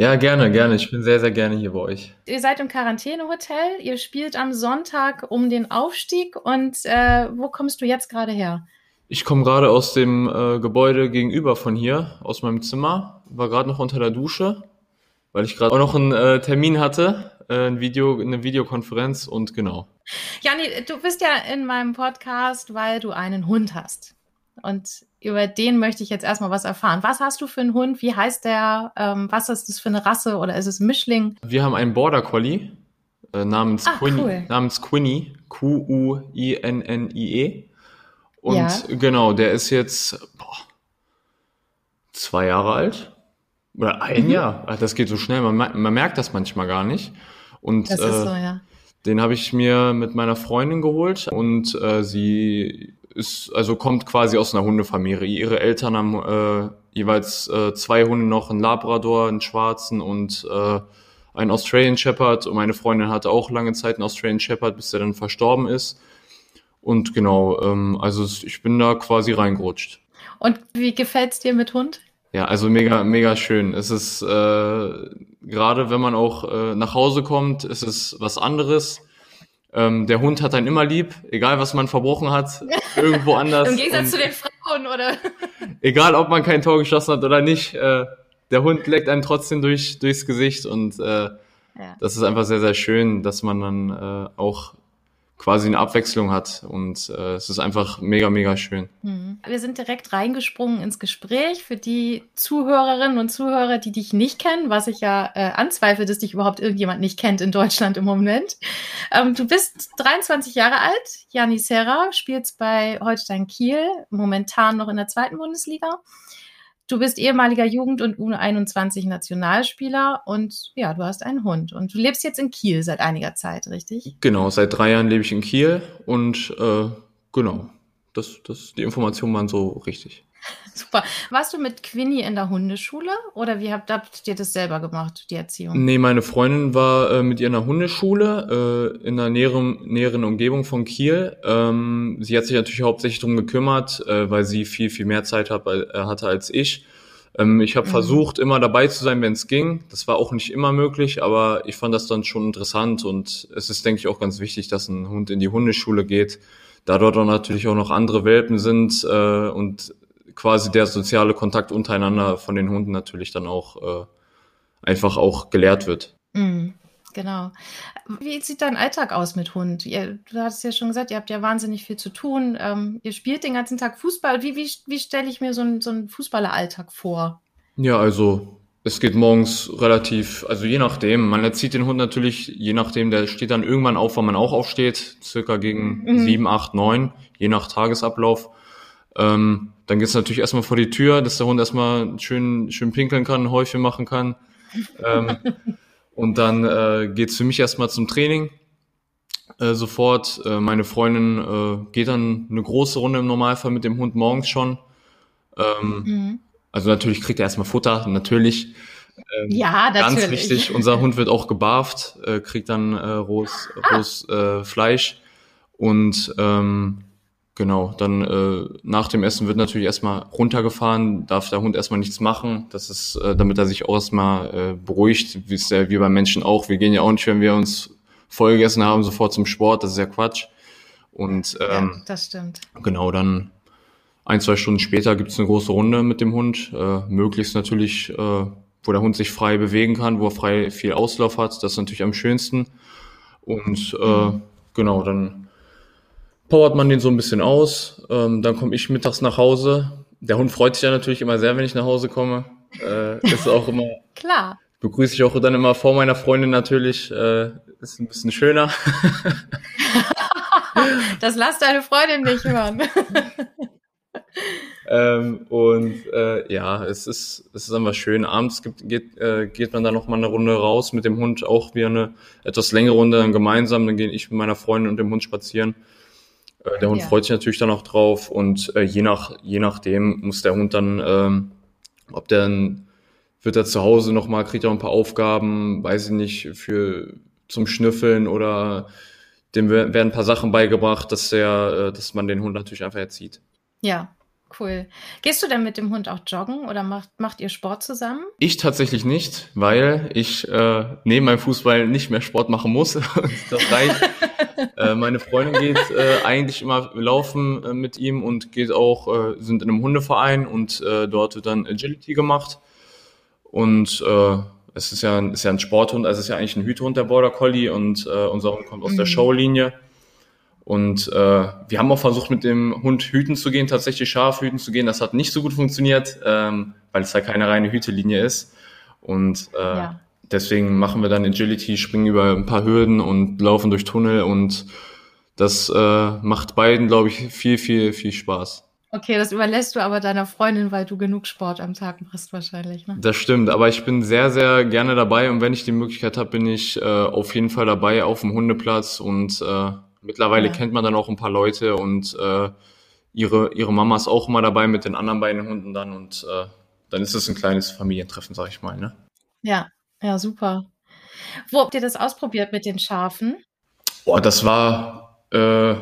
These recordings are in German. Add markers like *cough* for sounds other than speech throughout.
Ja, gerne, gerne. Ich bin sehr, sehr gerne hier bei euch. Ihr seid im Quarantänehotel. Ihr spielt am Sonntag um den Aufstieg. Und äh, wo kommst du jetzt gerade her? Ich komme gerade aus dem äh, Gebäude gegenüber von hier, aus meinem Zimmer. War gerade noch unter der Dusche, weil ich gerade auch noch einen äh, Termin hatte, äh, ein Video, eine Videokonferenz und genau. Jani, du bist ja in meinem Podcast, weil du einen Hund hast. Und über den möchte ich jetzt erstmal was erfahren. Was hast du für einen Hund? Wie heißt der? Ähm, was ist das für eine Rasse oder ist es ein Mischling? Wir haben einen Border Collie äh, namens, Ach, Quinny, cool. namens Quinny, Q-U-I-N-N-I-E. Und ja. genau, der ist jetzt boah, zwei Jahre alt. Oder ein mhm. Jahr. Das geht so schnell, man, man, merkt das manchmal gar nicht. Und das ist äh, so, ja. den habe ich mir mit meiner Freundin geholt und äh, sie ist, also kommt quasi aus einer Hundefamilie. Ihre Eltern haben äh, jeweils äh, zwei Hunde noch, einen Labrador, einen schwarzen und äh, einen Australian Shepherd. Und meine Freundin hatte auch lange Zeit einen Australian Shepherd, bis der dann verstorben ist. Und genau, ähm, also ich bin da quasi reingerutscht. Und wie gefällt's dir mit Hund? Ja, also mega, mega schön. Es ist äh, gerade, wenn man auch äh, nach Hause kommt, ist es was anderes ähm, der Hund hat einen immer lieb, egal was man verbrochen hat, *laughs* irgendwo anders. Im Gegensatz zu den Frauen, oder? egal, ob man kein Tor geschossen hat oder nicht, äh, der Hund leckt einem trotzdem durch, durchs Gesicht und äh, ja. das ist einfach sehr, sehr schön, dass man dann äh, auch quasi eine Abwechslung hat und äh, es ist einfach mega, mega schön. Mhm. Wir sind direkt reingesprungen ins Gespräch für die Zuhörerinnen und Zuhörer, die dich nicht kennen, was ich ja äh, anzweifle, dass dich überhaupt irgendjemand nicht kennt in Deutschland im Moment. Ähm, du bist 23 Jahre alt, Jani Serra, spielst bei Holstein Kiel, momentan noch in der zweiten Bundesliga. Du bist ehemaliger Jugend- und U21-Nationalspieler und ja, du hast einen Hund. Und du lebst jetzt in Kiel seit einiger Zeit, richtig? Genau, seit drei Jahren lebe ich in Kiel und äh, genau, das, das, die Informationen waren so richtig. *laughs* Super. Warst du mit Quinny in der Hundeschule oder wie habt, habt ihr das selber gemacht, die Erziehung? Nee, meine Freundin war äh, mit ihr in der Hundeschule äh, in der näheren, näheren Umgebung von Kiel. Ähm, sie hat sich natürlich hauptsächlich darum gekümmert, äh, weil sie viel, viel mehr Zeit hat, äh, hatte als ich. Ähm, ich habe mhm. versucht, immer dabei zu sein, wenn es ging. Das war auch nicht immer möglich, aber ich fand das dann schon interessant und es ist, denke ich, auch ganz wichtig, dass ein Hund in die Hundeschule geht da dort auch natürlich auch noch andere Welpen sind äh, und quasi der soziale Kontakt untereinander von den Hunden natürlich dann auch äh, einfach auch gelehrt wird. Mhm. Genau. Wie sieht dein Alltag aus mit Hund? Ihr, du hattest ja schon gesagt, ihr habt ja wahnsinnig viel zu tun. Ähm, ihr spielt den ganzen Tag Fußball. Wie, wie, wie stelle ich mir so einen, so einen Fußballeralltag vor? Ja, also es geht morgens relativ, also je nachdem. Man erzieht den Hund natürlich, je nachdem, der steht dann irgendwann auf, wann man auch aufsteht, circa gegen mhm. sieben, acht, neun, je nach Tagesablauf. Ähm, dann geht's natürlich erstmal vor die Tür, dass der Hund erstmal schön, schön pinkeln kann, Häufchen machen kann. Ähm, *laughs* und dann äh, geht's für mich erstmal zum Training. Äh, sofort. Äh, meine Freundin äh, geht dann eine große Runde im Normalfall mit dem Hund morgens schon. Ähm, mhm. Also natürlich kriegt er erstmal Futter, natürlich. Ähm, ja, natürlich. Ganz wichtig, unser Hund wird auch gebarft, äh, kriegt dann äh, rohes, rohes äh, Fleisch. Und ähm, Genau, dann äh, nach dem Essen wird natürlich erstmal runtergefahren, darf der Hund erstmal nichts machen. Das ist, äh, damit er sich auch erstmal äh, beruhigt, wie es ja wie beim Menschen auch. Wir gehen ja auch nicht, wenn wir uns voll gegessen haben, sofort zum Sport, das ist ja Quatsch. Und ähm, ja, das stimmt. Genau, dann ein, zwei Stunden später gibt's eine große Runde mit dem Hund. Äh, möglichst natürlich, äh, wo der Hund sich frei bewegen kann, wo er frei viel Auslauf hat. Das ist natürlich am schönsten. Und äh, mhm. genau, dann powert man den so ein bisschen aus. Ähm, dann komme ich mittags nach Hause. Der Hund freut sich ja natürlich immer sehr, wenn ich nach Hause komme. Äh, ist auch immer. *laughs* Klar. Begrüße ich auch dann immer vor meiner Freundin natürlich. Äh, ist ein bisschen schöner. *laughs* das lasst deine Freundin nicht hören. *laughs* ähm, und äh, ja, es ist, es ist einfach schön. Abends gibt, geht, äh, geht man dann noch mal eine Runde raus mit dem Hund, auch wie eine etwas längere Runde dann gemeinsam. Dann gehe ich mit meiner Freundin und dem Hund spazieren. Äh, der Hund ja. freut sich natürlich dann auch drauf und äh, je nach je nachdem muss der Hund dann, ähm, ob der dann wird er zu Hause noch mal kriegt er ein paar Aufgaben, weiß ich nicht für zum Schnüffeln oder dem werden ein paar Sachen beigebracht, dass der, äh, dass man den Hund natürlich einfach erzieht. Ja, Cool. Gehst du denn mit dem Hund auch joggen oder macht, macht ihr Sport zusammen? Ich tatsächlich nicht, weil ich äh, neben meinem Fußball nicht mehr Sport machen muss. *laughs* das reicht. Äh, meine Freundin geht äh, eigentlich immer laufen äh, mit ihm und geht auch, äh, sind in einem Hundeverein und äh, dort wird dann Agility gemacht. Und es ist ja, ist ja ein Sporthund, also es ist ja eigentlich ein Hütehund, der Border Collie und unser Hund kommt aus mhm. der Showlinie. Und äh, wir haben auch versucht, mit dem Hund hüten zu gehen, tatsächlich scharf hüten zu gehen. Das hat nicht so gut funktioniert, ähm, weil es ja keine reine Hütelinie ist. Und äh, ja. Deswegen machen wir dann Agility, springen über ein paar Hürden und laufen durch Tunnel. Und das äh, macht beiden, glaube ich, viel, viel, viel Spaß. Okay, das überlässt du aber deiner Freundin, weil du genug Sport am Tag machst wahrscheinlich. Ne? Das stimmt, aber ich bin sehr, sehr gerne dabei und wenn ich die Möglichkeit habe, bin ich äh, auf jeden Fall dabei auf dem Hundeplatz und äh, Mittlerweile ja. kennt man dann auch ein paar Leute und äh, ihre, ihre Mama ist auch immer dabei mit den anderen beiden Hunden dann und äh, dann ist es ein kleines Familientreffen, sag ich mal. Ne? Ja, ja, super. Wo habt ihr das ausprobiert mit den Schafen? Boah, das war äh,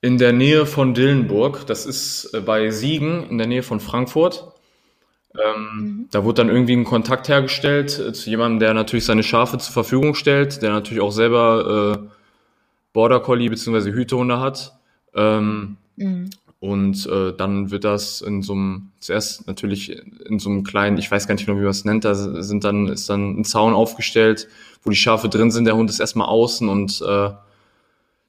in der Nähe von Dillenburg. Das ist äh, bei Siegen in der Nähe von Frankfurt. Ähm, mhm. Da wurde dann irgendwie ein Kontakt hergestellt äh, zu jemandem, der natürlich seine Schafe zur Verfügung stellt, der natürlich auch selber äh, Border Collie bzw. Hütehunde hat. Ähm, mhm. Und äh, dann wird das in so einem, zuerst natürlich in so einem kleinen, ich weiß gar nicht genau, wie man es nennt, da sind dann, ist dann ein Zaun aufgestellt, wo die Schafe drin sind, der Hund ist erstmal außen und äh,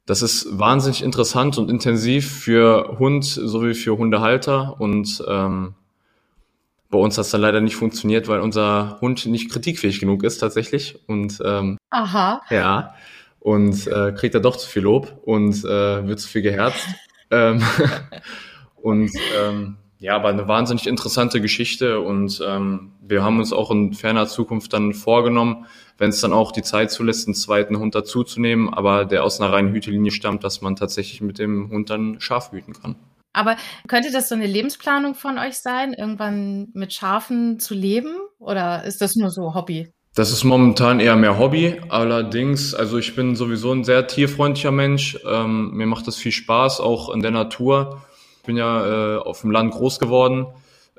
das ist wahnsinnig interessant und intensiv für Hund sowie für Hundehalter und ähm, bei uns hat es dann leider nicht funktioniert, weil unser Hund nicht kritikfähig genug ist tatsächlich und ähm, Aha. ja und äh, kriegt er doch zu viel Lob und äh, wird zu viel geherzt. Ähm, *laughs* und ähm, ja, aber eine wahnsinnig interessante Geschichte und ähm, wir haben uns auch in ferner Zukunft dann vorgenommen, wenn es dann auch die Zeit zulässt, einen zweiten Hund dazuzunehmen, aber der aus einer reinen Hütelinie stammt, dass man tatsächlich mit dem Hund dann Schaf hüten kann. Aber könnte das so eine Lebensplanung von euch sein, irgendwann mit Schafen zu leben? Oder ist das nur so Hobby? Das ist momentan eher mehr Hobby. Allerdings, also ich bin sowieso ein sehr tierfreundlicher Mensch. Ähm, mir macht das viel Spaß, auch in der Natur. Ich bin ja äh, auf dem Land groß geworden.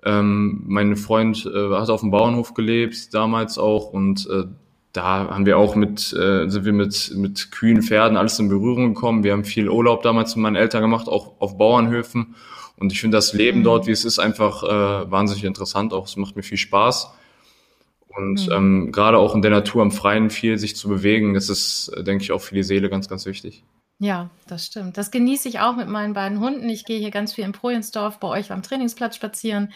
Ähm, mein Freund äh, hat auf dem Bauernhof gelebt, damals auch. Und äh, da haben wir auch mit, äh, sind wir mit, mit Kühen, Pferden, alles in Berührung gekommen. Wir haben viel Urlaub damals mit meinen Eltern gemacht, auch auf Bauernhöfen. Und ich finde das Leben dort, wie es ist, einfach äh, wahnsinnig interessant. Auch es macht mir viel Spaß. Und mhm. ähm, gerade auch in der Natur am Freien viel sich zu bewegen, das ist, denke ich, auch für die Seele ganz, ganz wichtig. Ja, das stimmt. Das genieße ich auch mit meinen beiden Hunden. Ich gehe hier ganz viel im Projensdorf bei euch am Trainingsplatz spazieren.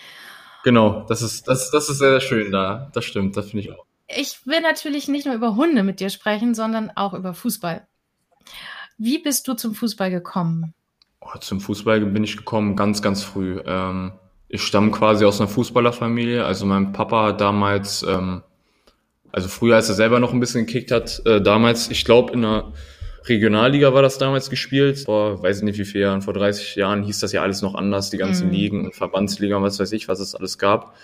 Genau, das ist, das, das ist sehr, sehr schön da. Das stimmt, das finde ich auch. Ich will natürlich nicht nur über Hunde mit dir sprechen, sondern auch über Fußball. Wie bist du zum Fußball gekommen? Oh, zum Fußball bin ich gekommen ganz, ganz früh. Ähm, ich stamme quasi aus einer Fußballerfamilie. Also mein Papa hat damals, ähm, also früher, als er selber noch ein bisschen gekickt hat, äh, damals, ich glaube in der Regionalliga war das damals gespielt. Vor, weiß ich nicht wie viele Jahren, vor 30 Jahren hieß das ja alles noch anders, die ganzen mhm. Ligen und Verbandsliga und was weiß ich, was es alles gab.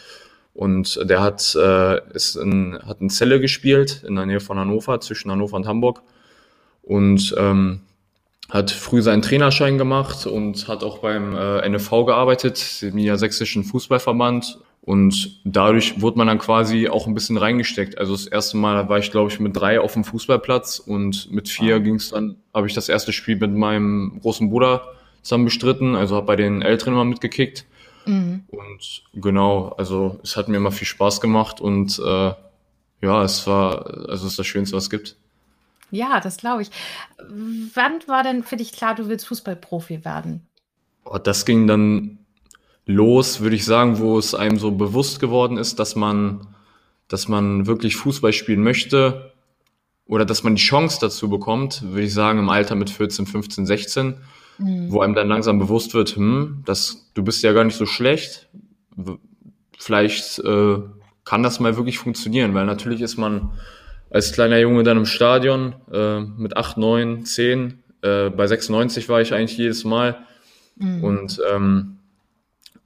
Und der hat, äh, ist in, hat in Celle gespielt, in der Nähe von Hannover, zwischen Hannover und Hamburg. Und ähm, hat früh seinen Trainerschein gemacht und hat auch beim äh, NFV gearbeitet, dem Niedersächsischen Fußballverband. Und dadurch wurde man dann quasi auch ein bisschen reingesteckt. Also das erste Mal war ich, glaube ich, mit drei auf dem Fußballplatz und mit vier ah. ging es dann, habe ich das erste Spiel mit meinem großen Bruder zusammen bestritten. Also habe bei den Älteren immer mitgekickt. Mhm. Und genau, also es hat mir immer viel Spaß gemacht und äh, ja, es war, also es ist das Schönste, was es gibt. Ja, das glaube ich. Wann war denn für dich klar, du willst Fußballprofi werden? Oh, das ging dann los, würde ich sagen, wo es einem so bewusst geworden ist, dass man, dass man wirklich Fußball spielen möchte oder dass man die Chance dazu bekommt, würde ich sagen, im Alter mit 14, 15, 16. mhm. wo einem dann langsam bewusst wird, hm, das, du bist ja gar nicht so schlecht. Vielleicht äh, kann das mal wirklich funktionieren, weil natürlich ist man als kleiner Junge dann im Stadion äh, mit 8, 9, 10. Äh, bei 96 war ich eigentlich jedes Mal. Mhm. Und ähm,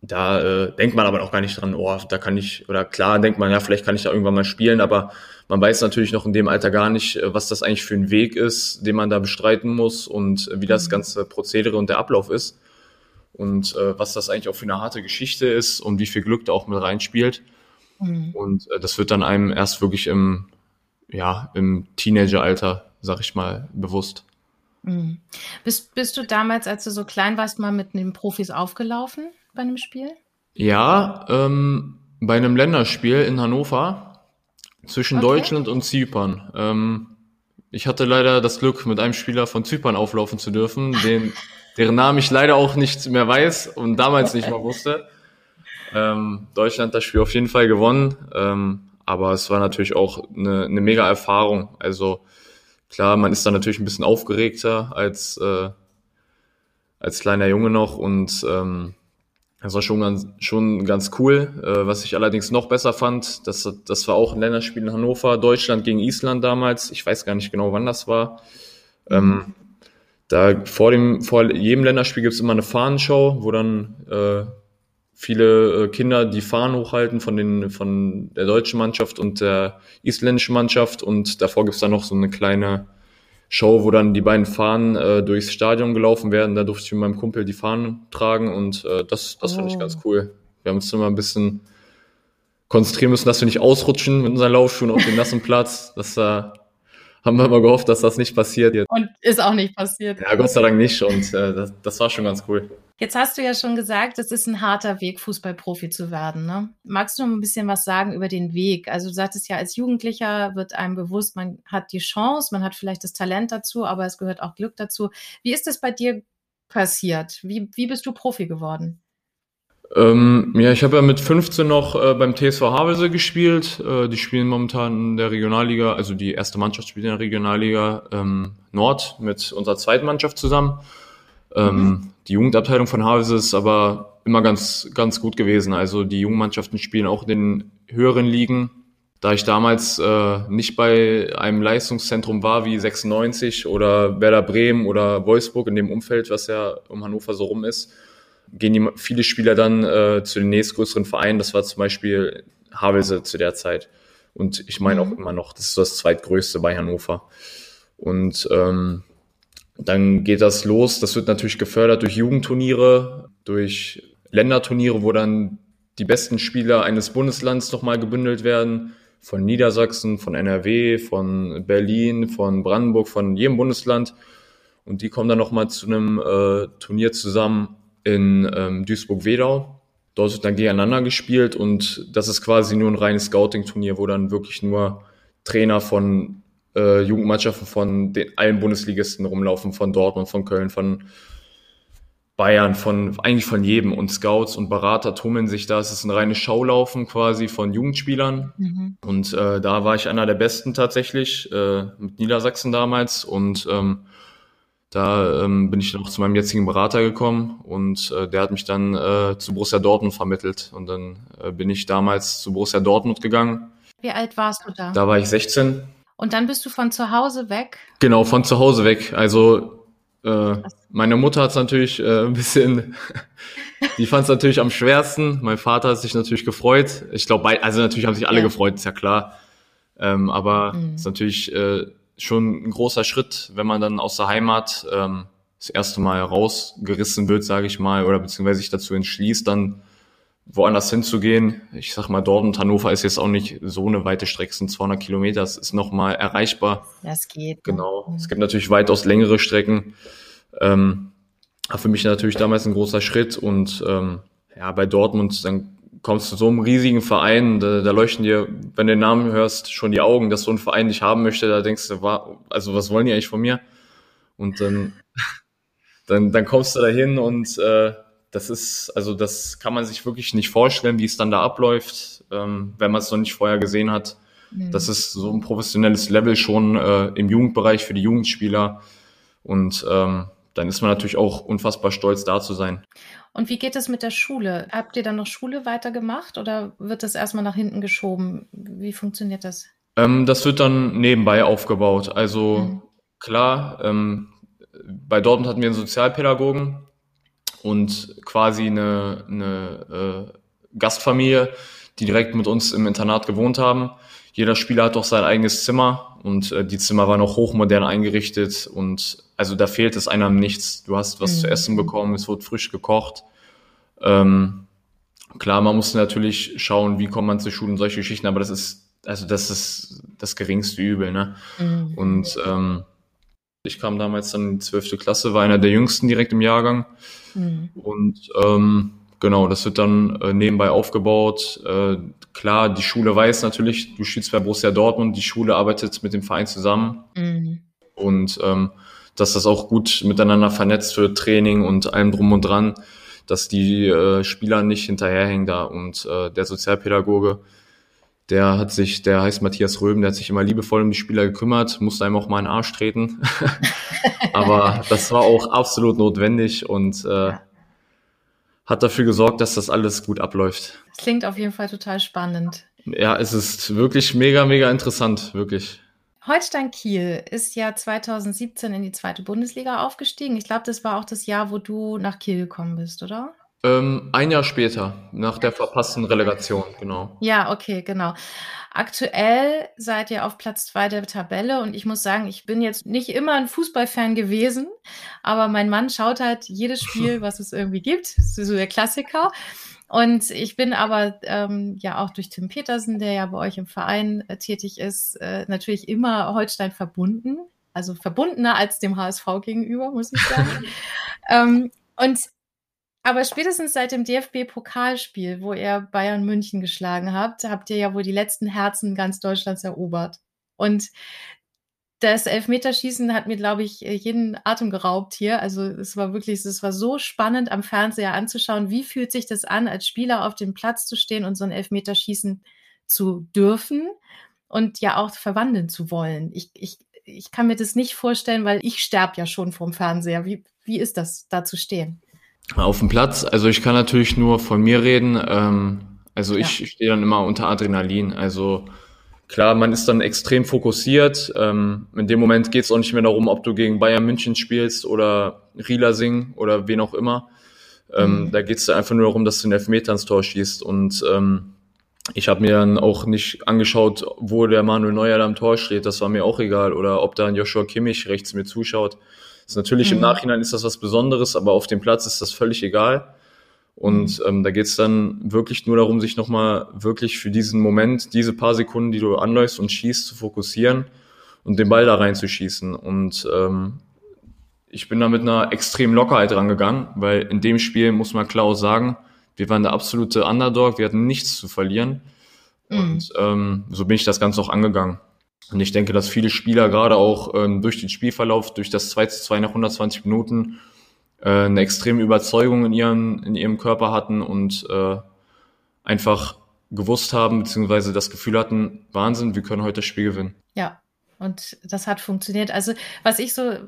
da äh, denkt man aber auch gar nicht dran, oh, da kann ich, oder klar denkt man, ja, vielleicht kann ich da irgendwann mal spielen, aber man weiß natürlich noch in dem Alter gar nicht, äh, was das eigentlich für ein Weg ist, den man da bestreiten muss und wie das mhm. ganze Prozedere und der Ablauf ist und äh, was das eigentlich auch für eine harte Geschichte ist und wie viel Glück da auch mit reinspielt. Mhm. Und äh, das wird dann einem erst wirklich im, ja, im Teenageralter, sag ich mal, bewusst. Mhm. Bist, bist du damals, als du so klein warst, mal mit den Profis aufgelaufen bei einem Spiel? Ja, ähm, bei einem Länderspiel in Hannover zwischen okay. Deutschland und Zypern. Ähm, ich hatte leider das Glück, mit einem Spieler von Zypern auflaufen zu dürfen, den, *laughs* deren Namen ich leider auch nicht mehr weiß und damals nicht mal wusste. *laughs* Ähm, Deutschland hat das Spiel auf jeden Fall gewonnen, ähm, aber es war natürlich auch eine, eine mega Erfahrung. Also klar, man ist da natürlich ein bisschen aufgeregter als äh, als kleiner Junge noch und ähm, das war schon ganz, schon ganz cool. Äh, was ich allerdings noch besser fand, das, das war auch ein Länderspiel in Hannover, Deutschland gegen Island damals. Ich weiß gar nicht genau, wann das war. Ähm, da vor dem, vor jedem Länderspiel gibt's immer eine Fahnenshow, wo dann äh, viele äh, Kinder die Fahnen hochhalten von den von der deutschen Mannschaft und der isländischen Mannschaft und davor gibt's dann noch so eine kleine Show, wo dann die beiden Fahnen äh, durchs Stadion gelaufen werden. Da durfte ich mit meinem Kumpel die Fahnen tragen und äh, das, das oh. fand ich ganz oh. cool. Wir haben uns immer ein bisschen konzentrieren müssen, dass wir nicht ausrutschen mit unseren Laufschuhen auf dem nassen Platz. Das äh, haben wir immer gehofft, dass das nicht passiert. Und ist auch nicht passiert. Ja, Gott sei Dank nicht. Und äh, das, das war schon ganz cool. Jetzt hast du ja schon gesagt, es ist ein harter Weg, Fußballprofi zu werden. Ne? Magst du noch ein bisschen was sagen über den Weg? Also du sagtest ja, als Jugendlicher wird einem bewusst, man hat die Chance, man hat vielleicht das Talent dazu, aber es gehört auch Glück dazu. Wie ist das bei dir passiert? Wie, wie bist du Profi geworden? Ähm, ja, ich habe ja mit 15 noch äh, beim TSV Havelse gespielt. Äh, die spielen momentan in der Regionalliga, also die erste Mannschaft spielt in der Regionalliga ähm, Nord mit unserer zweiten Mannschaft zusammen. Ähm, mhm. Die Jugendabteilung von Havelse ist aber immer ganz, ganz gut gewesen. Also die Jugendmannschaften spielen auch in den höheren Ligen. Da ich damals äh, nicht bei einem Leistungszentrum war wie 96 oder Werder Bremen oder Wolfsburg in dem Umfeld, was ja um Hannover so rum ist, gehen die, viele Spieler dann äh, zu den nächstgrößeren Vereinen. Das war zum Beispiel Havelse zu der Zeit. Und ich meine mhm. auch immer noch, das ist das zweitgrößte bei Hannover. Und ähm, dann geht das los. Das wird natürlich gefördert durch Jugendturniere, durch Länderturniere, wo dann die besten Spieler eines Bundeslands nochmal gebündelt werden. Von Niedersachsen, von NRW, von Berlin, von Brandenburg, von jedem Bundesland. Und die kommen dann nochmal zu einem äh, Turnier zusammen in ähm, Duisburg-Wedau. Dort wird dann gegeneinander gespielt und das ist quasi nur ein reines Scouting-Turnier, wo dann wirklich nur Trainer von äh, Jugendmannschaften von den allen Bundesligisten rumlaufen, von Dortmund, von Köln, von Bayern, von eigentlich von jedem. Und Scouts und Berater tummeln sich da. Es ist ein reines Schaulaufen quasi von Jugendspielern. Mhm. Und äh, da war ich einer der Besten tatsächlich, äh, mit Niedersachsen damals. Und ähm, da ähm, bin ich noch zu meinem jetzigen Berater gekommen und äh, der hat mich dann äh, zu Borussia Dortmund vermittelt. Und dann äh, bin ich damals zu Borussia Dortmund gegangen. Wie alt warst du da? Da war ich 16 und dann bist du von zu Hause weg? Genau, von zu Hause weg. Also äh, meine Mutter hat es natürlich äh, ein bisschen, *laughs* die fand es natürlich am schwersten. Mein Vater hat sich natürlich gefreut. Ich glaube, also natürlich haben sich alle ja. gefreut, ist ja klar. Ähm, aber mhm. ist natürlich äh, schon ein großer Schritt, wenn man dann aus der Heimat ähm, das erste Mal rausgerissen wird, sage ich mal, oder beziehungsweise sich dazu entschließt, dann woanders hinzugehen. Ich sag mal, Dortmund, Hannover ist jetzt auch nicht so eine weite Strecke, sind 200 Kilometer, das ist nochmal erreichbar. Das geht. Ne? Genau. Mhm. Es gibt natürlich weitaus längere Strecken. Ähm, für mich natürlich damals ein großer Schritt und ähm, ja, bei Dortmund, dann kommst du zu so einem riesigen Verein, da, da leuchten dir, wenn du den Namen hörst, schon die Augen, dass so ein Verein dich haben möchte, da denkst du, also was wollen die eigentlich von mir? Und dann, *laughs* dann, dann kommst du da hin und äh, das ist, also das kann man sich wirklich nicht vorstellen, wie es dann da abläuft, ähm, wenn man es noch nicht vorher gesehen hat. Mhm. Das ist so ein professionelles Level schon äh, im Jugendbereich für die Jugendspieler. Und ähm, dann ist man natürlich auch unfassbar stolz, da zu sein. Und wie geht es mit der Schule? Habt ihr dann noch Schule weitergemacht oder wird das erstmal nach hinten geschoben? Wie funktioniert das? Ähm, das wird dann nebenbei aufgebaut. Also mhm. klar, ähm, bei Dortmund hatten wir einen Sozialpädagogen und quasi eine, eine äh, Gastfamilie, die direkt mit uns im Internat gewohnt haben. Jeder Spieler hat auch sein eigenes Zimmer und äh, die Zimmer waren auch hochmodern eingerichtet und also da fehlt es einem nichts. Du hast was mhm. zu essen bekommen, es wird frisch gekocht. Ähm, klar, man muss natürlich schauen, wie kommt man zur Schule und solche Geschichten, aber das ist also das ist das geringste Übel, ne? Mhm. Und ähm, ich kam damals dann in die zwölfte Klasse, war einer der jüngsten direkt im Jahrgang. Mhm. Und ähm, genau, das wird dann äh, nebenbei aufgebaut. Äh, klar, die Schule weiß natürlich, du spielst bei Borussia Dortmund, die Schule arbeitet mit dem Verein zusammen. Mhm. Und ähm, dass das auch gut miteinander vernetzt wird, Training und allem drum und dran, dass die äh, Spieler nicht hinterherhängen da. Und äh, der Sozialpädagoge, der hat sich, der heißt Matthias Röben, der hat sich immer liebevoll um die Spieler gekümmert, musste einem auch mal in den Arsch treten. *laughs* Aber das war auch absolut notwendig und äh, hat dafür gesorgt, dass das alles gut abläuft. Das klingt auf jeden Fall total spannend. Ja, es ist wirklich mega, mega interessant, wirklich. Holstein Kiel ist ja 2017 in die zweite Bundesliga aufgestiegen. Ich glaube, das war auch das Jahr, wo du nach Kiel gekommen bist, oder? Ähm, ein Jahr später, nach der verpassten Relegation, genau. Ja, okay, genau. Aktuell seid ihr auf Platz zwei der Tabelle und ich muss sagen, ich bin jetzt nicht immer ein Fußballfan gewesen, aber mein Mann schaut halt jedes Spiel, *laughs* was es irgendwie gibt, so der Klassiker. Und ich bin aber ähm, ja auch durch Tim Petersen, der ja bei euch im Verein äh, tätig ist, äh, natürlich immer Holstein verbunden. Also verbundener als dem HSV gegenüber, muss ich sagen. *laughs* ähm, und aber spätestens seit dem DFB-Pokalspiel, wo ihr Bayern München geschlagen habt, habt ihr ja wohl die letzten Herzen ganz Deutschlands erobert. Und das Elfmeterschießen hat mir, glaube ich, jeden Atem geraubt hier. Also es war wirklich, es war so spannend am Fernseher anzuschauen, wie fühlt sich das an, als Spieler auf dem Platz zu stehen und so ein Elfmeterschießen zu dürfen und ja auch verwandeln zu wollen. Ich, ich, ich kann mir das nicht vorstellen, weil ich sterbe ja schon vorm Fernseher. Wie, wie ist das, da zu stehen? Auf dem Platz, also ich kann natürlich nur von mir reden. Ähm, also ja. ich stehe dann immer unter Adrenalin. Also klar, man ist dann extrem fokussiert. Ähm, in dem Moment geht es auch nicht mehr darum, ob du gegen Bayern München spielst oder Rielasing oder wen auch immer. Ähm, mhm. Da geht es einfach nur darum, dass du den Elfmeter ins Tor schießt. Und ähm, ich habe mir dann auch nicht angeschaut, wo der Manuel Neuer da am Tor steht. Das war mir auch egal. Oder ob da ein Joshua Kimmich rechts mir zuschaut. Ist natürlich mhm. im Nachhinein ist das was Besonderes, aber auf dem Platz ist das völlig egal. Und ähm, da geht's dann wirklich nur darum, sich nochmal wirklich für diesen Moment, diese paar Sekunden, die du anläufst und schießt, zu fokussieren und den Ball da reinzuschießen. Und ähm, ich bin da mit einer extremen Lockerheit rangegangen, weil in dem Spiel muss man klar sagen, wir waren der absolute Underdog, wir hatten nichts zu verlieren. Mhm. Und ähm, so bin ich das Ganze auch angegangen. Und ich denke, dass viele Spieler gerade auch ähm, durch den Spielverlauf, durch das 2 zu 2 nach 120 Minuten äh, eine extreme Überzeugung in, ihren, in ihrem Körper hatten und äh, einfach gewusst haben, beziehungsweise das Gefühl hatten, Wahnsinn, wir können heute das Spiel gewinnen. Ja, und das hat funktioniert. Also was ich so,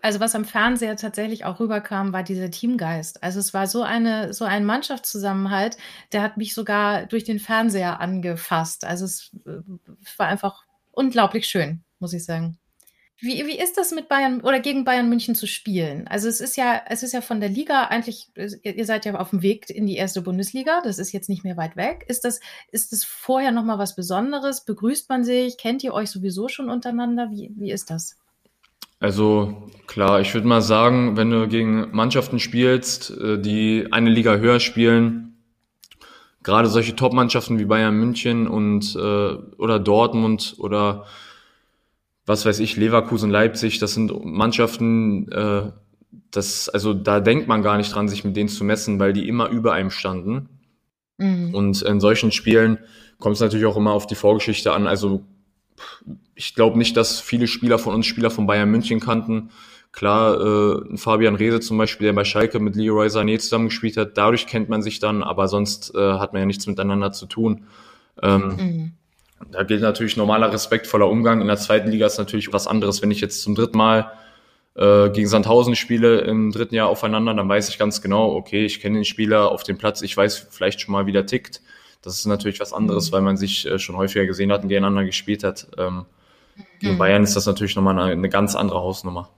also was am Fernseher tatsächlich auch rüberkam, war dieser Teamgeist. Also es war so eine, so ein Mannschaftszusammenhalt, der hat mich sogar durch den Fernseher angefasst. Also es äh, war einfach unglaublich schön, muss ich sagen. Wie, wie ist das mit Bayern oder gegen Bayern München zu spielen? Also es ist ja, es ist ja von der Liga eigentlich, ihr seid ja auf dem Weg in die erste Bundesliga, das ist jetzt nicht mehr weit weg. Ist das, ist das vorher nochmal was Besonderes? Begrüßt man sich? Kennt ihr euch sowieso schon untereinander? Wie, wie ist das? Also klar, ich würde mal sagen, wenn du gegen Mannschaften spielst, äh, die eine Liga höher spielen, gerade solche Top-Mannschaften wie Bayern München und äh, oder Dortmund oder was weiß ich, Leverkusen, Leipzig, das sind Mannschaften, äh, das, also da denkt man gar nicht dran, sich mit denen zu messen, weil die immer über einem standen. Mhm. Und in solchen Spielen kommt es natürlich auch immer auf die Vorgeschichte an. Also ich glaube nicht, dass viele Spieler von uns Spieler von Bayern München kannten. Klar, äh, Fabian Rehse zum Beispiel, der bei Schalke mit Leroy Sané zusammengespielt hat, dadurch kennt man sich dann, aber sonst äh, hat man ja nichts miteinander zu tun. Ähm, mhm. Da gilt natürlich normaler respektvoller Umgang. In der zweiten Liga ist natürlich was anderes, wenn ich jetzt zum dritten Mal äh, gegen Sandhausen spiele im dritten Jahr aufeinander, dann weiß ich ganz genau, okay, ich kenne den Spieler auf dem Platz, ich weiß vielleicht schon mal, wie der tickt. Das ist natürlich was anderes, mhm. weil man sich äh, schon häufiger gesehen hat und gegeneinander gespielt hat. Ähm, gegen mhm. Bayern ist das natürlich nochmal eine, eine ganz andere Hausnummer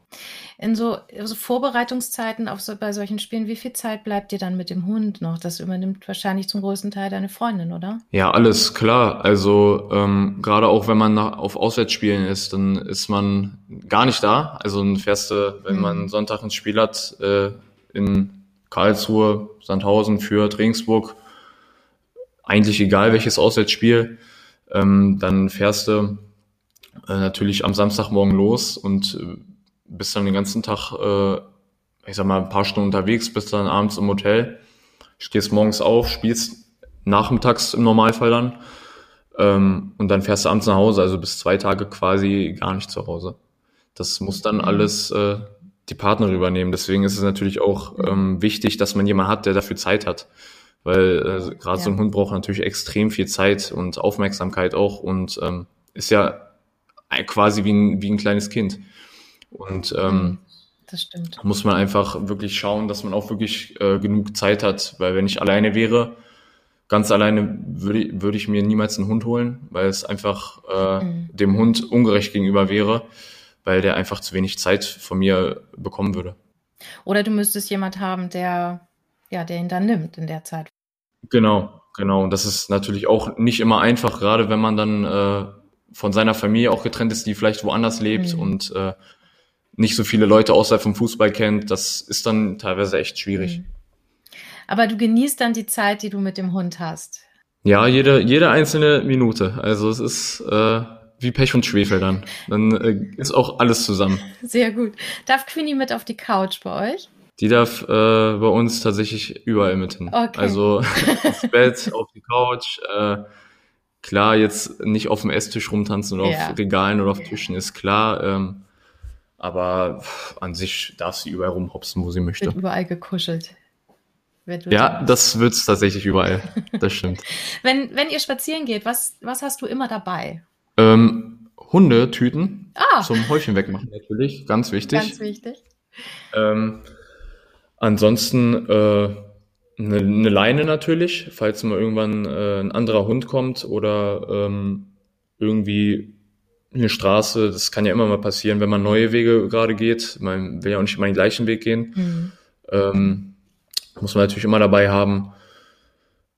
in so also Vorbereitungszeiten auf so, bei solchen Spielen, wie viel Zeit bleibt dir dann mit dem Hund noch? Das übernimmt wahrscheinlich zum größten Teil deine Freundin, oder? Ja, alles klar. Also ähm, gerade auch wenn man nach, auf Auswärtsspielen ist, dann ist man gar nicht da. Also dann fährst du, wenn mhm. man Sonntag ein Spiel hat, äh, in Karlsruhe, Sandhausen, Fürth, Regensburg, eigentlich egal welches Auswärtsspiel, ähm, dann fährst du äh, natürlich am Samstagmorgen los und äh, bist dann den ganzen Tag, äh, ich sag mal, ein paar Stunden unterwegs, bist dann abends im Hotel, stehst morgens auf, spielst nachmittags im Normalfall dann ähm, und dann fährst du abends nach Hause, also bis zwei Tage quasi gar nicht zu Hause. Das muss dann mhm. alles äh, die Partner übernehmen. Deswegen ist es natürlich auch ähm, wichtig, dass man jemanden hat, der dafür Zeit hat. Weil äh, gerade ja. so ein Hund braucht natürlich extrem viel Zeit und Aufmerksamkeit auch und ähm, ist ja quasi wie ein, wie ein kleines Kind. Und ähm, mhm. das stimmt. muss man einfach wirklich schauen, dass man auch wirklich äh, genug Zeit hat, weil wenn ich alleine wäre, ganz alleine würde, würde ich mir niemals einen Hund holen, weil es einfach äh, mhm. dem Hund ungerecht gegenüber wäre, weil der einfach zu wenig Zeit von mir bekommen würde. Oder du müsstest jemand haben, der ja, der ihn dann nimmt in der Zeit. Genau, genau. Und das ist natürlich auch nicht immer einfach, gerade wenn man dann äh, von seiner Familie auch getrennt ist, die vielleicht woanders lebt mhm. und äh, nicht so viele Leute außerhalb vom Fußball kennt, das ist dann teilweise echt schwierig. Mhm. Aber du genießt dann die Zeit, die du mit dem Hund hast. Ja, jede, jede einzelne Minute. Also es ist äh, wie Pech und Schwefel dann. Dann äh, ist auch alles zusammen. *laughs* Sehr gut. Darf Queenie mit auf die Couch bei euch? Die darf äh, bei uns tatsächlich überall mit hin. Okay. Also *laughs* ins Bett, auf die Couch. Äh, klar, jetzt nicht auf dem Esstisch rumtanzen oder ja. auf Regalen oder auf Tischen ist klar. Ähm, aber an sich darf sie überall rumhopsen, wo sie möchte. Wird überall gekuschelt. Ja, das wird's tatsächlich überall. Das stimmt. *laughs* wenn, wenn ihr spazieren geht, was, was hast du immer dabei? Ähm, Hundetüten ah. zum Häufchen wegmachen natürlich, ganz wichtig. Ganz wichtig. Ähm, ansonsten äh, eine, eine Leine natürlich, falls mal irgendwann äh, ein anderer Hund kommt oder ähm, irgendwie eine Straße, das kann ja immer mal passieren, wenn man neue Wege gerade geht. Man will ja auch nicht immer den gleichen Weg gehen. Mhm. Ähm, muss man natürlich immer dabei haben.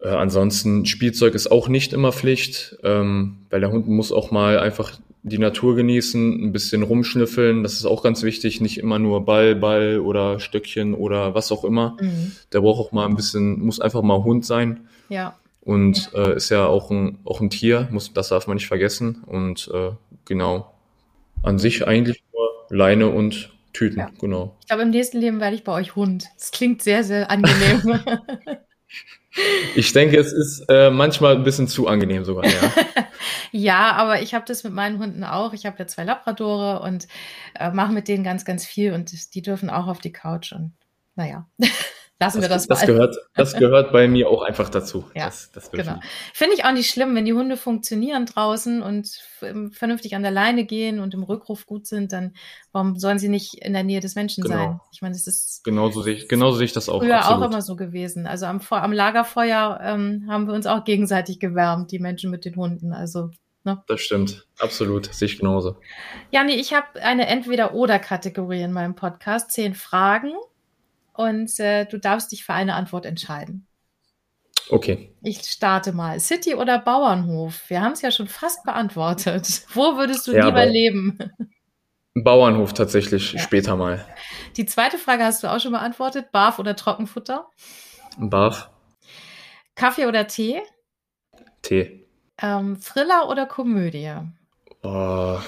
Äh, ansonsten, Spielzeug ist auch nicht immer Pflicht, ähm, weil der Hund muss auch mal einfach die Natur genießen, ein bisschen rumschnüffeln. Das ist auch ganz wichtig. Nicht immer nur Ball, Ball oder Stöckchen oder was auch immer. Mhm. Der braucht auch mal ein bisschen, muss einfach mal Hund sein. Ja. Und äh, ist ja auch ein, auch ein Tier, muss, das darf man nicht vergessen. Und äh, genau, an sich eigentlich nur Leine und Tüten, ja. genau. Ich glaube, im nächsten Leben werde ich bei euch Hund. Das klingt sehr, sehr angenehm. *laughs* ich denke, es ist äh, manchmal ein bisschen zu angenehm sogar, ja. *laughs* ja, aber ich habe das mit meinen Hunden auch. Ich habe ja zwei Labradore und äh, mache mit denen ganz, ganz viel und die dürfen auch auf die Couch und naja. *laughs* Lassen das, wir das, das mal. Gehört, das *laughs* gehört bei mir auch einfach dazu. Ja, das, das genau. Finde ich auch nicht schlimm, wenn die Hunde funktionieren draußen und vernünftig an der Leine gehen und im Rückruf gut sind, dann warum sollen sie nicht in der Nähe des Menschen genau. sein? Ich meine, das ist genauso sehe ich, genauso sehe ich das auch. Früher absolut. auch immer so gewesen. Also am, am Lagerfeuer ähm, haben wir uns auch gegenseitig gewärmt, die Menschen mit den Hunden. Also Ne? Das stimmt, absolut, sehe ich genauso. Ja, nee, ich habe eine Entweder-Oder-Kategorie in meinem Podcast. Zehn Fragen und äh, du darfst dich für eine Antwort entscheiden. Okay. Ich starte mal. City oder Bauernhof? Wir haben es ja schon fast beantwortet. *laughs* Wo würdest du ja, lieber leben? Bauernhof tatsächlich ja. später mal. Die zweite Frage hast du auch schon beantwortet. Barf oder Trockenfutter? Barf. Kaffee oder Tee? Tee. Ähm, Thriller oder Komödie? Oh.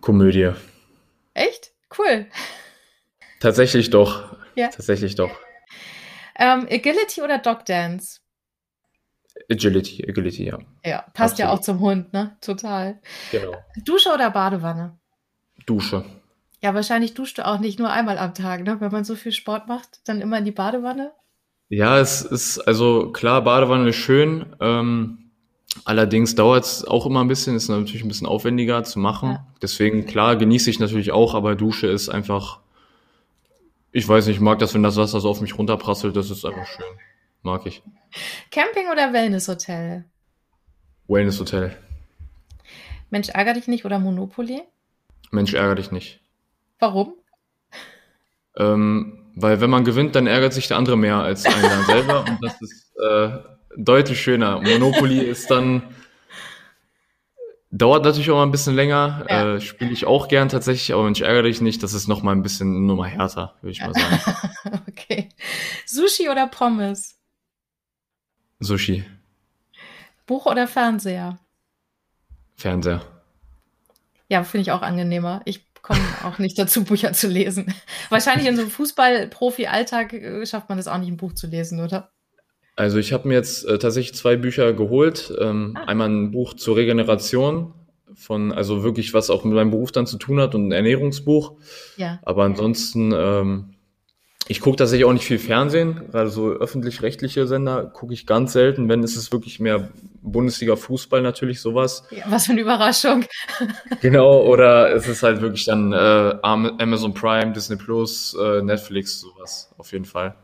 Komödie. Echt? Cool. Tatsächlich doch. Ja. Tatsächlich doch. Ähm, Agility oder Dog Dance? Agility, Agility, ja. Ja, passt Absolut. ja auch zum Hund, ne? Total. Genau. Dusche oder Badewanne? Dusche. Ja, wahrscheinlich duscht du auch nicht nur einmal am Tag, ne? Wenn man so viel Sport macht, dann immer in die Badewanne? Ja, es ist, also klar, Badewanne ist schön. Ähm, Allerdings dauert es auch immer ein bisschen, ist natürlich ein bisschen aufwendiger zu machen. Ja. Deswegen, klar, genieße ich natürlich auch, aber Dusche ist einfach, ich weiß nicht, ich mag das, wenn das Wasser so auf mich runterprasselt, das ist einfach schön. Mag ich. Camping oder Wellnesshotel? Wellnesshotel. Mensch, ärger dich nicht oder Monopoly? Mensch, ärger dich nicht. Warum? Ähm, weil wenn man gewinnt, dann ärgert sich der andere mehr als einer selber *laughs* und das ist äh, deutlich schöner. Monopoly ist dann dauert natürlich auch mal ein bisschen länger. Ja. Äh, Spiele ich auch gern tatsächlich, aber Mensch, ärgere dich nicht, das ist noch mal ein bisschen nur mal härter, würde ich mal *laughs* sagen. okay. Sushi oder Pommes? Sushi. Buch oder Fernseher? Fernseher. Ja, finde ich auch angenehmer. Ich komme auch nicht dazu, Bücher zu lesen. *laughs* Wahrscheinlich in so einem Fußball-Profi-Alltag äh, schafft man das auch nicht, ein Buch zu lesen, oder? Also ich habe mir jetzt äh, tatsächlich zwei Bücher geholt. Ähm, ah. Einmal ein Buch zur Regeneration von, also wirklich was auch mit meinem Beruf dann zu tun hat und ein Ernährungsbuch. Ja. Aber ansonsten ähm, ich gucke tatsächlich auch nicht viel Fernsehen, gerade so öffentlich-rechtliche Sender gucke ich ganz selten. Wenn ist es wirklich mehr Bundesliga-Fußball natürlich sowas. Ja, was für eine Überraschung. *laughs* genau, oder es ist halt wirklich dann äh, Amazon Prime, Disney Plus, äh, Netflix, sowas auf jeden Fall.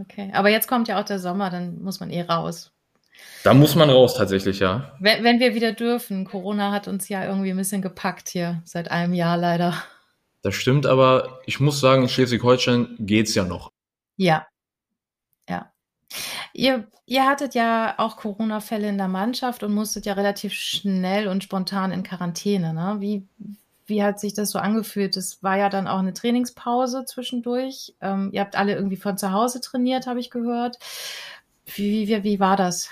Okay, aber jetzt kommt ja auch der Sommer, dann muss man eh raus. Da muss man raus tatsächlich, ja. Wenn, wenn wir wieder dürfen. Corona hat uns ja irgendwie ein bisschen gepackt hier seit einem Jahr leider. Das stimmt, aber ich muss sagen, in Schleswig-Holstein geht's ja noch. Ja. Ja. Ihr, ihr hattet ja auch Corona-Fälle in der Mannschaft und musstet ja relativ schnell und spontan in Quarantäne. Ne? Wie, wie hat sich das so angefühlt? Es war ja dann auch eine Trainingspause zwischendurch. Ähm, ihr habt alle irgendwie von zu Hause trainiert, habe ich gehört. Wie, wie, wie war das?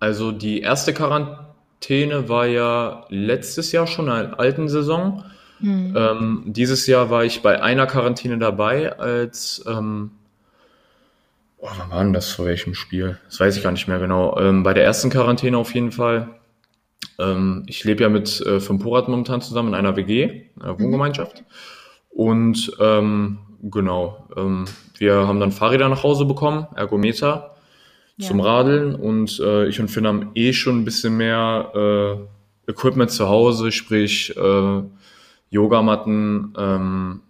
Also die erste Quarantäne war ja letztes Jahr schon in der alten Saison. Mhm. Ähm, dieses Jahr war ich bei einer Quarantäne dabei, als ähm, oh, wann war denn das vor welchem Spiel? Das weiß ich gar nicht mehr genau. Ähm, bei der ersten Quarantäne auf jeden Fall. Ähm, ich lebe ja mit äh, fünf Porat momentan zusammen in einer WG, einer mhm. Wohngemeinschaft. Und ähm, genau, ähm, wir haben dann Fahrräder nach Hause bekommen, Ergometer ja. zum Radeln und äh, ich und Finn haben eh schon ein bisschen mehr äh, Equipment zu Hause, sprich äh, Yogamatten, ähm,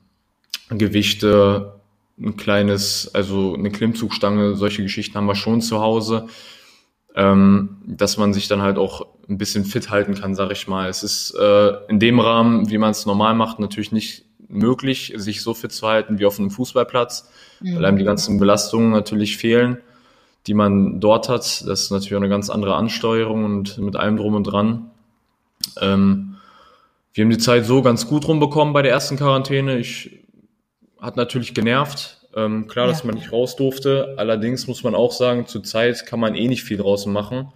Gewichte, ein kleines, also eine Klimmzugstange, solche Geschichten haben wir schon zu Hause, ähm, dass man sich dann halt auch ein bisschen fit halten kann, sag ich mal. Es ist äh, in dem Rahmen, wie man es normal macht, natürlich nicht möglich, sich so fit zu halten wie auf einem Fußballplatz, mhm. weil einem die ganzen Belastungen natürlich fehlen, die man dort hat. Das ist natürlich auch eine ganz andere Ansteuerung und mit allem drum und dran. Ähm, wir haben die Zeit so ganz gut rumbekommen bei der ersten Quarantäne. Ich hat natürlich genervt. Ähm, klar, ja. dass man nicht raus durfte. Allerdings muss man auch sagen, zur Zeit kann man eh nicht viel draußen machen.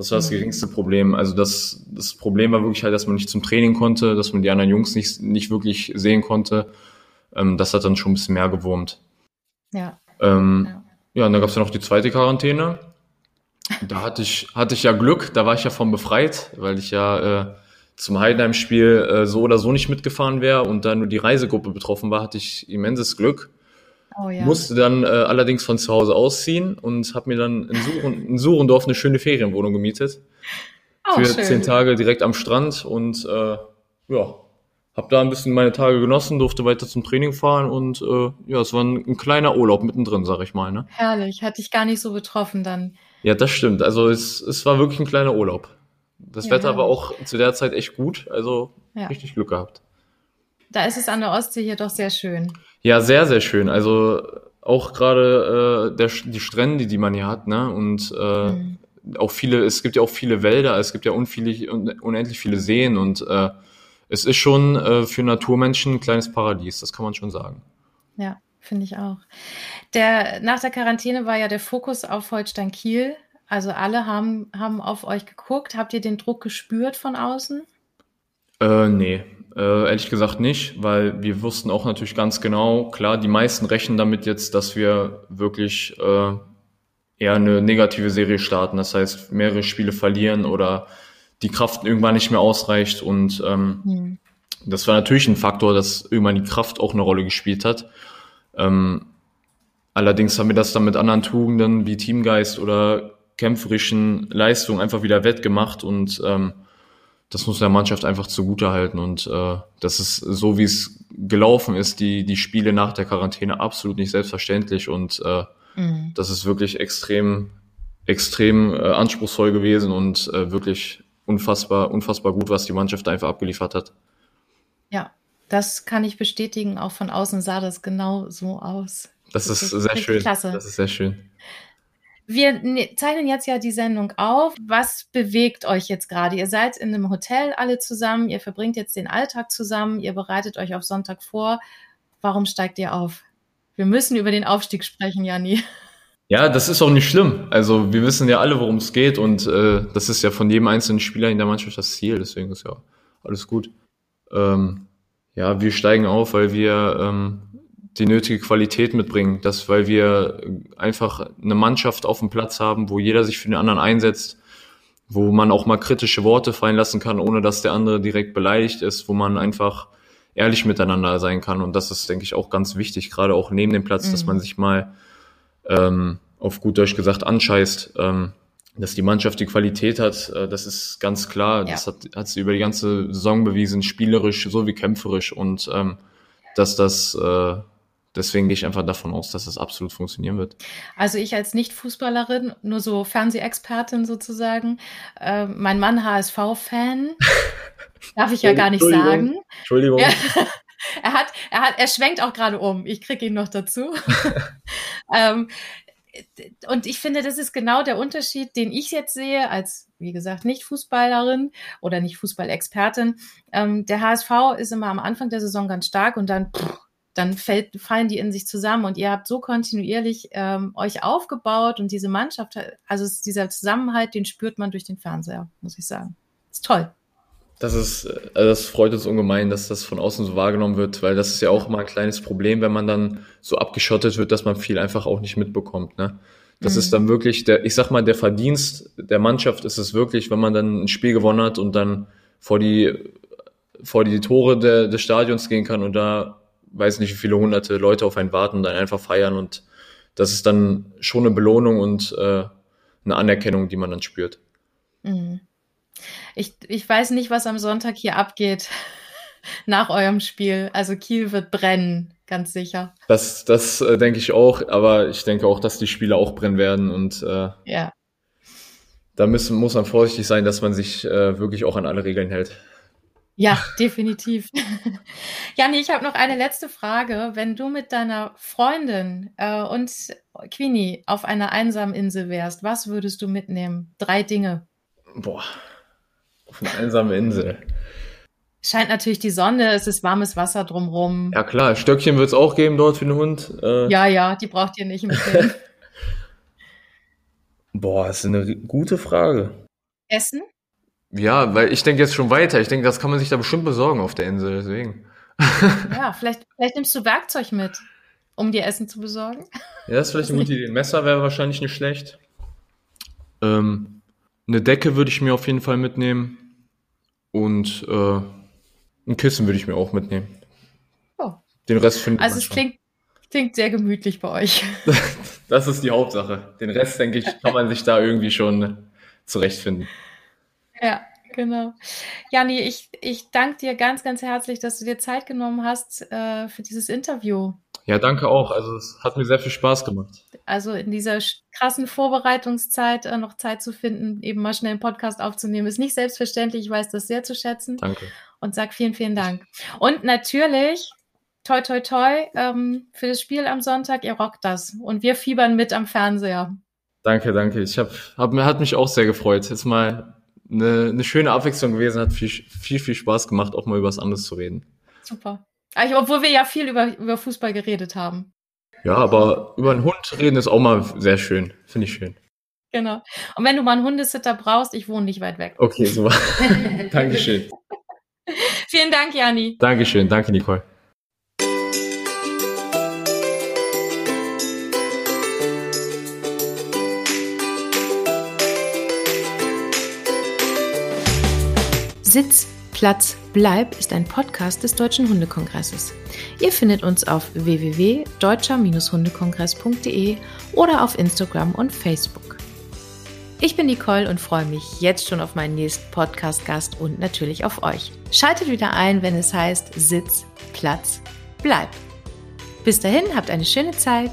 Das war das geringste Problem. Also das, das Problem war wirklich halt, dass man nicht zum Training konnte, dass man die anderen Jungs nicht, nicht wirklich sehen konnte. Ähm, das hat dann schon ein bisschen mehr gewurmt. Ja. Ähm, ja. ja, und dann gab es ja noch die zweite Quarantäne. Da hatte ich, hatte ich ja Glück, da war ich ja von befreit, weil ich ja äh, zum Heidenheim-Spiel äh, so oder so nicht mitgefahren wäre und da nur die Reisegruppe betroffen war, hatte ich immenses Glück. Oh, ja. Musste dann äh, allerdings von zu Hause ausziehen und habe mir dann in, Suren, in Surendorf eine schöne Ferienwohnung gemietet. Oh, für schön. zehn Tage direkt am Strand und äh, ja, habe da ein bisschen meine Tage genossen, durfte weiter zum Training fahren und äh, ja, es war ein, ein kleiner Urlaub mittendrin, sag ich mal. Ne? Herrlich, hatte ich gar nicht so betroffen dann. Ja, das stimmt. Also es, es war wirklich ein kleiner Urlaub. Das ja, Wetter war auch zu der Zeit echt gut, also ja. richtig Glück gehabt. Da ist es an der Ostsee hier doch sehr schön. Ja, sehr, sehr schön. Also auch gerade äh, der, die Strände, die man hier hat, ne? Und äh, mhm. auch viele, es gibt ja auch viele Wälder, es gibt ja unendlich viele Seen und äh, es ist schon äh, für Naturmenschen ein kleines Paradies, das kann man schon sagen. Ja, finde ich auch. Der, nach der Quarantäne war ja der Fokus auf Holstein Kiel also alle haben, haben auf euch geguckt. Habt ihr den Druck gespürt von außen? Äh, nee, äh, ehrlich gesagt nicht, weil wir wussten auch natürlich ganz genau, klar, die meisten rechnen damit jetzt, dass wir wirklich äh, eher eine negative Serie starten. Das heißt, mehrere Spiele verlieren oder die Kraft irgendwann nicht mehr ausreicht. Und ähm, mhm. das war natürlich ein Faktor, dass irgendwann die Kraft auch eine Rolle gespielt hat. Ähm, allerdings haben wir das dann mit anderen Tugenden wie Teamgeist oder kämpferischen Leistungen einfach wieder wettgemacht und ähm, das muss der Mannschaft einfach zugute halten und äh, das ist so, wie es gelaufen ist, die, die Spiele nach der Quarantäne absolut nicht selbstverständlich und äh, mhm. das ist wirklich extrem, extrem äh, anspruchsvoll gewesen und äh, wirklich unfassbar, unfassbar gut, was die Mannschaft einfach abgeliefert hat. Ja, das kann ich bestätigen. Auch von außen sah das genau so aus. Das, das ist, ist sehr schön. Klasse. Das ist sehr schön. Wir ne, zeichnen jetzt ja die Sendung auf. Was bewegt euch jetzt gerade? Ihr seid in einem Hotel alle zusammen, ihr verbringt jetzt den Alltag zusammen, ihr bereitet euch auf Sonntag vor. Warum steigt ihr auf? Wir müssen über den Aufstieg sprechen, Janni. Ja, das ist auch nicht schlimm. Also wir wissen ja alle, worum es geht und äh, das ist ja von jedem einzelnen Spieler in der Mannschaft das Ziel. Deswegen ist ja alles gut. Ähm, ja, wir steigen auf, weil wir ähm, die nötige Qualität mitbringen, dass weil wir einfach eine Mannschaft auf dem Platz haben, wo jeder sich für den anderen einsetzt, wo man auch mal kritische Worte fallen lassen kann, ohne dass der andere direkt beleidigt ist, wo man einfach ehrlich miteinander sein kann. Und das ist, denke ich, auch ganz wichtig, gerade auch neben dem Platz, mhm. dass man sich mal ähm, auf gut Deutsch gesagt anscheißt. Ähm, dass die Mannschaft die Qualität hat, äh, das ist ganz klar. Ja. Das hat, hat sie über die ganze Saison bewiesen, spielerisch sowie kämpferisch. Und ähm, dass das äh, deswegen gehe ich einfach davon aus, dass es das absolut funktionieren wird. Also ich als Nicht-Fußballerin, nur so Fernsehexpertin sozusagen, äh, mein Mann HSV-Fan, *laughs* darf ich ja gar nicht sagen. Entschuldigung. Ja. *laughs* er hat, er hat, er schwenkt auch gerade um. Ich kriege ihn noch dazu. *laughs* ähm, und ich finde, das ist genau der Unterschied, den ich jetzt sehe, als, wie gesagt, nicht Fußballerin oder nicht Fußballexpertin. Ähm, der HSV ist immer am Anfang der Saison ganz stark und dann pff, dann fällt, fallen die in sich zusammen und ihr habt so kontinuierlich ähm, euch aufgebaut und diese Mannschaft, also dieser Zusammenhalt, den spürt man durch den Fernseher, muss ich sagen. Ist toll. Das ist, also das freut uns ungemein, dass das von außen so wahrgenommen wird, weil das ist ja auch mal ein kleines Problem, wenn man dann so abgeschottet wird, dass man viel einfach auch nicht mitbekommt. Ne? Das mhm. ist dann wirklich der, ich sag mal, der Verdienst der Mannschaft ist es wirklich, wenn man dann ein Spiel gewonnen hat und dann vor die, vor die Tore der, des Stadions gehen kann und da weiß nicht, wie viele hunderte Leute auf einen warten und dann einfach feiern und das ist dann schon eine Belohnung und äh, eine Anerkennung, die man dann spürt. Mhm. Ich, ich weiß nicht, was am Sonntag hier abgeht *laughs* nach eurem Spiel. Also Kiel wird brennen, ganz sicher. Das, das äh, denke ich auch, aber ich denke auch, dass die Spiele auch brennen werden und äh, ja. da müssen, muss man vorsichtig sein, dass man sich äh, wirklich auch an alle Regeln hält. Ja, definitiv. *laughs* Janni, ich habe noch eine letzte Frage. Wenn du mit deiner Freundin äh, und Queenie auf einer einsamen Insel wärst, was würdest du mitnehmen? Drei Dinge. Boah, auf eine einsame Insel. Scheint natürlich die Sonne, es ist warmes Wasser drumrum. Ja klar, Stöckchen wird es auch geben dort für den Hund. Äh. Ja, ja, die braucht ihr nicht mitnehmen. *laughs* Boah, das ist eine gute Frage. Essen? Ja, weil ich denke jetzt schon weiter. Ich denke, das kann man sich da bestimmt besorgen auf der Insel, deswegen. *laughs* ja, vielleicht, vielleicht nimmst du Werkzeug mit, um dir Essen zu besorgen. Ja, das ist vielleicht eine gute Idee. Messer wäre wahrscheinlich nicht schlecht. Ähm, eine Decke würde ich mir auf jeden Fall mitnehmen. Und äh, ein Kissen würde ich mir auch mitnehmen. Oh. Den Rest finde ich. Also es klingt, klingt sehr gemütlich bei euch. *laughs* das ist die Hauptsache. Den Rest, denke ich, kann man sich da irgendwie schon zurechtfinden. Ja, genau. Jani, ich, ich danke dir ganz, ganz herzlich, dass du dir Zeit genommen hast äh, für dieses Interview. Ja, danke auch. Also es hat mir sehr viel Spaß gemacht. Also in dieser krassen Vorbereitungszeit äh, noch Zeit zu finden, eben mal schnell einen Podcast aufzunehmen, ist nicht selbstverständlich. Ich weiß das sehr zu schätzen. Danke. Und sag vielen, vielen Dank. Und natürlich, toi, toi, toi, ähm, für das Spiel am Sonntag, ihr rockt das. Und wir fiebern mit am Fernseher. Danke, danke. Ich hab, hab, hat mich auch sehr gefreut. Jetzt mal eine, eine schöne Abwechslung gewesen, hat viel, viel, viel Spaß gemacht, auch mal über was anderes zu reden. Super. Also, obwohl wir ja viel über, über Fußball geredet haben. Ja, aber über einen Hund reden ist auch mal sehr schön. Finde ich schön. Genau. Und wenn du mal einen Hundesitter brauchst, ich wohne nicht weit weg. Okay, super. *laughs* Dankeschön. Vielen Dank, Jani. Dankeschön. Danke, Nicole. Sitz, Platz, Bleib ist ein Podcast des Deutschen Hundekongresses. Ihr findet uns auf www.deutscher-hundekongress.de oder auf Instagram und Facebook. Ich bin Nicole und freue mich jetzt schon auf meinen nächsten Podcast-Gast und natürlich auf euch. Schaltet wieder ein, wenn es heißt Sitz, Platz, Bleib. Bis dahin, habt eine schöne Zeit.